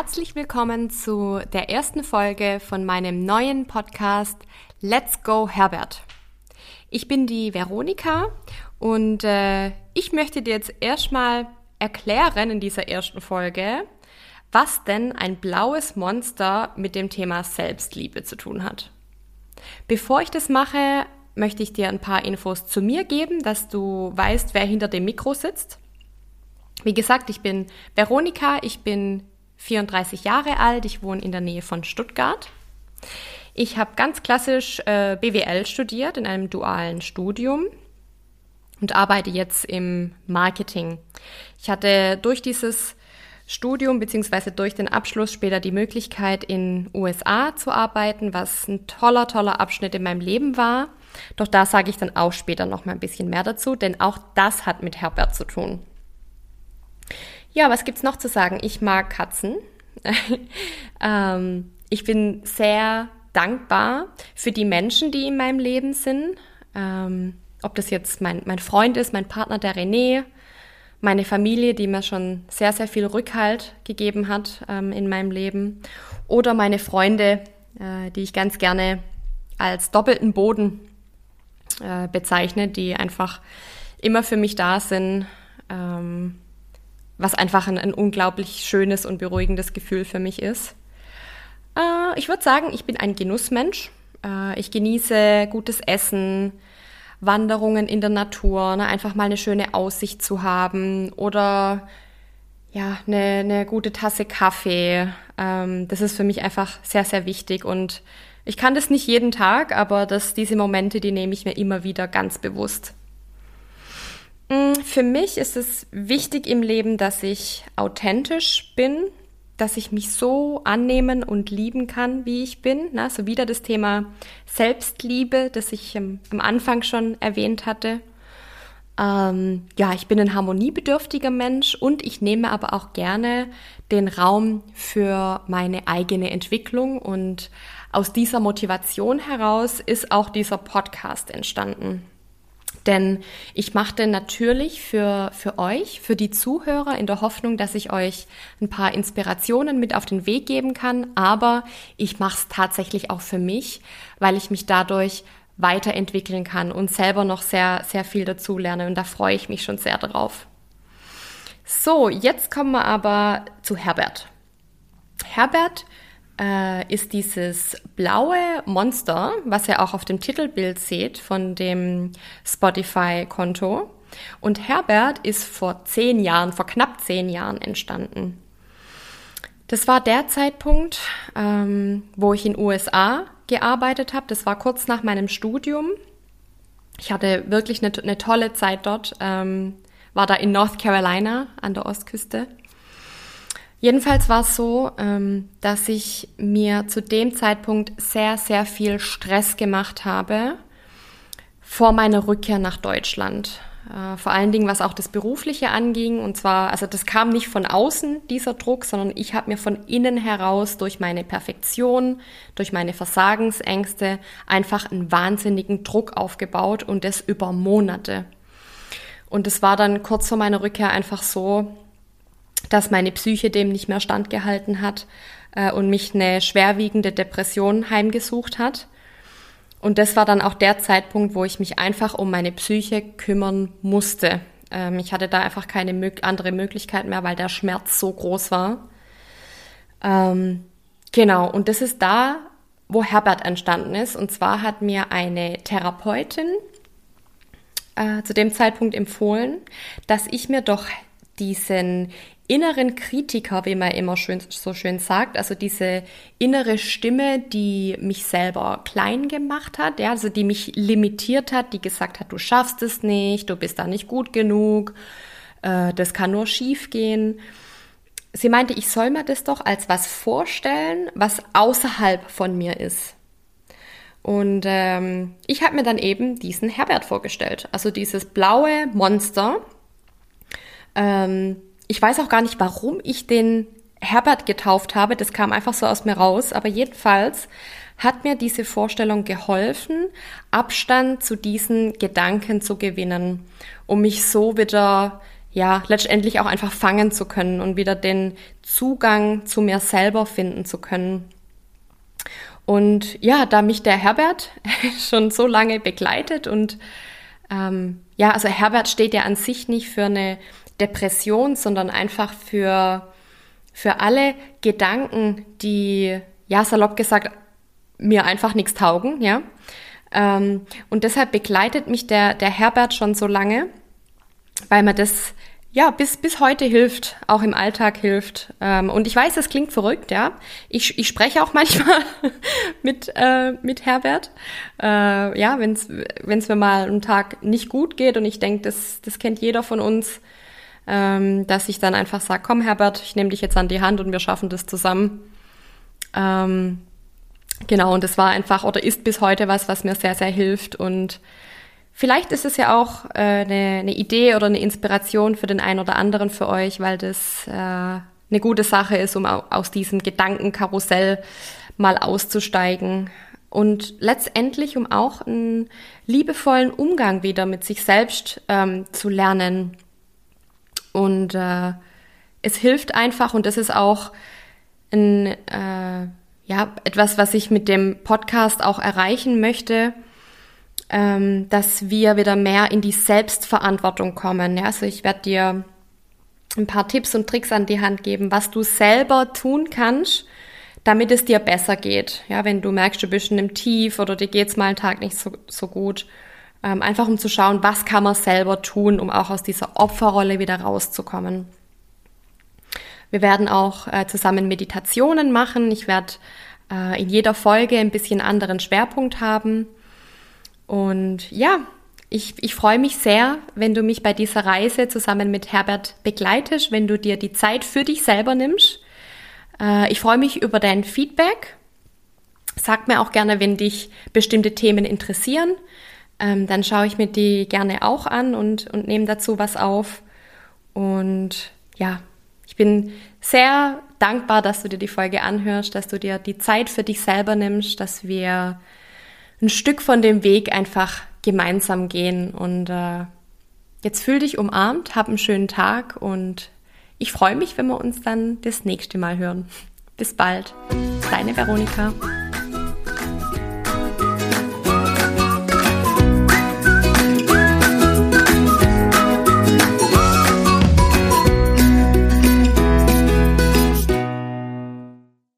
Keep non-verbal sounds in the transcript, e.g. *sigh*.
Herzlich willkommen zu der ersten Folge von meinem neuen Podcast Let's Go Herbert. Ich bin die Veronika und äh, ich möchte dir jetzt erstmal erklären in dieser ersten Folge, was denn ein blaues Monster mit dem Thema Selbstliebe zu tun hat. Bevor ich das mache, möchte ich dir ein paar Infos zu mir geben, dass du weißt, wer hinter dem Mikro sitzt. Wie gesagt, ich bin Veronika, ich bin 34 Jahre alt, ich wohne in der Nähe von Stuttgart. Ich habe ganz klassisch äh, BWL studiert in einem dualen Studium und arbeite jetzt im Marketing. Ich hatte durch dieses Studium beziehungsweise durch den Abschluss später die Möglichkeit, in USA zu arbeiten, was ein toller, toller Abschnitt in meinem Leben war. Doch da sage ich dann auch später noch mal ein bisschen mehr dazu, denn auch das hat mit Herbert zu tun. Ja, was gibt's noch zu sagen? Ich mag Katzen. *laughs* ähm, ich bin sehr dankbar für die Menschen, die in meinem Leben sind. Ähm, ob das jetzt mein, mein Freund ist, mein Partner, der René, meine Familie, die mir schon sehr, sehr viel Rückhalt gegeben hat ähm, in meinem Leben. Oder meine Freunde, äh, die ich ganz gerne als doppelten Boden äh, bezeichne, die einfach immer für mich da sind. Ähm, was einfach ein, ein, unglaublich schönes und beruhigendes Gefühl für mich ist. Äh, ich würde sagen, ich bin ein Genussmensch. Äh, ich genieße gutes Essen, Wanderungen in der Natur, ne, einfach mal eine schöne Aussicht zu haben oder ja, eine, eine gute Tasse Kaffee. Ähm, das ist für mich einfach sehr, sehr wichtig und ich kann das nicht jeden Tag, aber das, diese Momente, die nehme ich mir immer wieder ganz bewusst. Mm, für mich ist es wichtig im Leben, dass ich authentisch bin, dass ich mich so annehmen und lieben kann, wie ich bin. Na, so wieder das Thema Selbstliebe, das ich am, am Anfang schon erwähnt hatte. Ähm, ja, ich bin ein harmoniebedürftiger Mensch und ich nehme aber auch gerne den Raum für meine eigene Entwicklung und aus dieser Motivation heraus ist auch dieser Podcast entstanden. Denn ich machte natürlich für, für euch, für die Zuhörer in der Hoffnung, dass ich euch ein paar Inspirationen mit auf den Weg geben kann. Aber ich mache es tatsächlich auch für mich, weil ich mich dadurch weiterentwickeln kann und selber noch sehr, sehr viel dazu lerne. Und da freue ich mich schon sehr drauf. So, jetzt kommen wir aber zu Herbert. Herbert äh, ist dieses blaue Monster, was ihr auch auf dem Titelbild seht von dem Spotify-Konto. Und Herbert ist vor zehn Jahren, vor knapp zehn Jahren entstanden. Das war der Zeitpunkt, ähm, wo ich in USA gearbeitet habe. Das war kurz nach meinem Studium. Ich hatte wirklich eine, eine tolle Zeit dort. Ähm, war da in North Carolina an der Ostküste. Jedenfalls war es so, ähm, dass ich mir zu dem Zeitpunkt sehr, sehr viel Stress gemacht habe vor meiner Rückkehr nach Deutschland. Äh, vor allen Dingen, was auch das Berufliche anging. Und zwar, also das kam nicht von außen, dieser Druck, sondern ich habe mir von innen heraus durch meine Perfektion, durch meine Versagensängste einfach einen wahnsinnigen Druck aufgebaut und das über Monate. Und es war dann kurz vor meiner Rückkehr einfach so, dass meine Psyche dem nicht mehr standgehalten hat äh, und mich eine schwerwiegende Depression heimgesucht hat. Und das war dann auch der Zeitpunkt, wo ich mich einfach um meine Psyche kümmern musste. Ähm, ich hatte da einfach keine mög andere Möglichkeit mehr, weil der Schmerz so groß war. Ähm, genau, und das ist da, wo Herbert entstanden ist. Und zwar hat mir eine Therapeutin äh, zu dem Zeitpunkt empfohlen, dass ich mir doch diesen inneren Kritiker, wie man immer schön, so schön sagt, also diese innere Stimme, die mich selber klein gemacht hat, ja, also die mich limitiert hat, die gesagt hat, du schaffst es nicht, du bist da nicht gut genug, äh, das kann nur schief gehen. Sie meinte, ich soll mir das doch als was vorstellen, was außerhalb von mir ist. Und ähm, ich habe mir dann eben diesen Herbert vorgestellt, also dieses blaue Monster. Ähm, ich weiß auch gar nicht, warum ich den Herbert getauft habe. Das kam einfach so aus mir raus. Aber jedenfalls hat mir diese Vorstellung geholfen, Abstand zu diesen Gedanken zu gewinnen, um mich so wieder ja, letztendlich auch einfach fangen zu können und wieder den Zugang zu mir selber finden zu können. Und ja, da mich der Herbert *laughs* schon so lange begleitet und ähm, ja, also Herbert steht ja an sich nicht für eine Depression, sondern einfach für, für alle Gedanken, die, ja, salopp gesagt, mir einfach nichts taugen, ja. Ähm, und deshalb begleitet mich der, der Herbert schon so lange, weil mir das ja, bis, bis heute hilft, auch im Alltag hilft. Ähm, und ich weiß, das klingt verrückt, ja. Ich, ich spreche auch *laughs* manchmal mit, äh, mit Herbert. Äh, ja, wenn es mir mal einen Tag nicht gut geht und ich denke, das, das kennt jeder von uns, ähm, dass ich dann einfach sage, komm Herbert, ich nehme dich jetzt an die Hand und wir schaffen das zusammen. Ähm, genau, und das war einfach oder ist bis heute was, was mir sehr, sehr hilft und Vielleicht ist es ja auch äh, eine, eine Idee oder eine Inspiration für den einen oder anderen für euch, weil das äh, eine gute Sache ist, um aus diesem Gedankenkarussell mal auszusteigen und letztendlich um auch einen liebevollen Umgang wieder mit sich selbst ähm, zu lernen. Und äh, es hilft einfach und das ist auch ein, äh, ja, etwas, was ich mit dem Podcast auch erreichen möchte, ähm, dass wir wieder mehr in die Selbstverantwortung kommen. Ja, also ich werde dir ein paar Tipps und Tricks an die Hand geben, was du selber tun kannst, damit es dir besser geht. Ja, wenn du merkst, du bist in einem Tief oder dir geht's mal einen Tag nicht so, so gut. Ähm, einfach um zu schauen, was kann man selber tun, um auch aus dieser Opferrolle wieder rauszukommen. Wir werden auch äh, zusammen Meditationen machen. Ich werde äh, in jeder Folge ein bisschen anderen Schwerpunkt haben. Und ja, ich, ich freue mich sehr, wenn du mich bei dieser Reise zusammen mit Herbert begleitest, wenn du dir die Zeit für dich selber nimmst. Äh, ich freue mich über dein Feedback. Sag mir auch gerne, wenn dich bestimmte Themen interessieren. Ähm, dann schaue ich mir die gerne auch an und, und nehme dazu was auf. Und ja, ich bin sehr dankbar, dass du dir die Folge anhörst, dass du dir die Zeit für dich selber nimmst, dass wir ein Stück von dem Weg einfach gemeinsam gehen. Und äh, jetzt fühl dich umarmt, hab einen schönen Tag und ich freue mich, wenn wir uns dann das nächste Mal hören. Bis bald. Deine Veronika.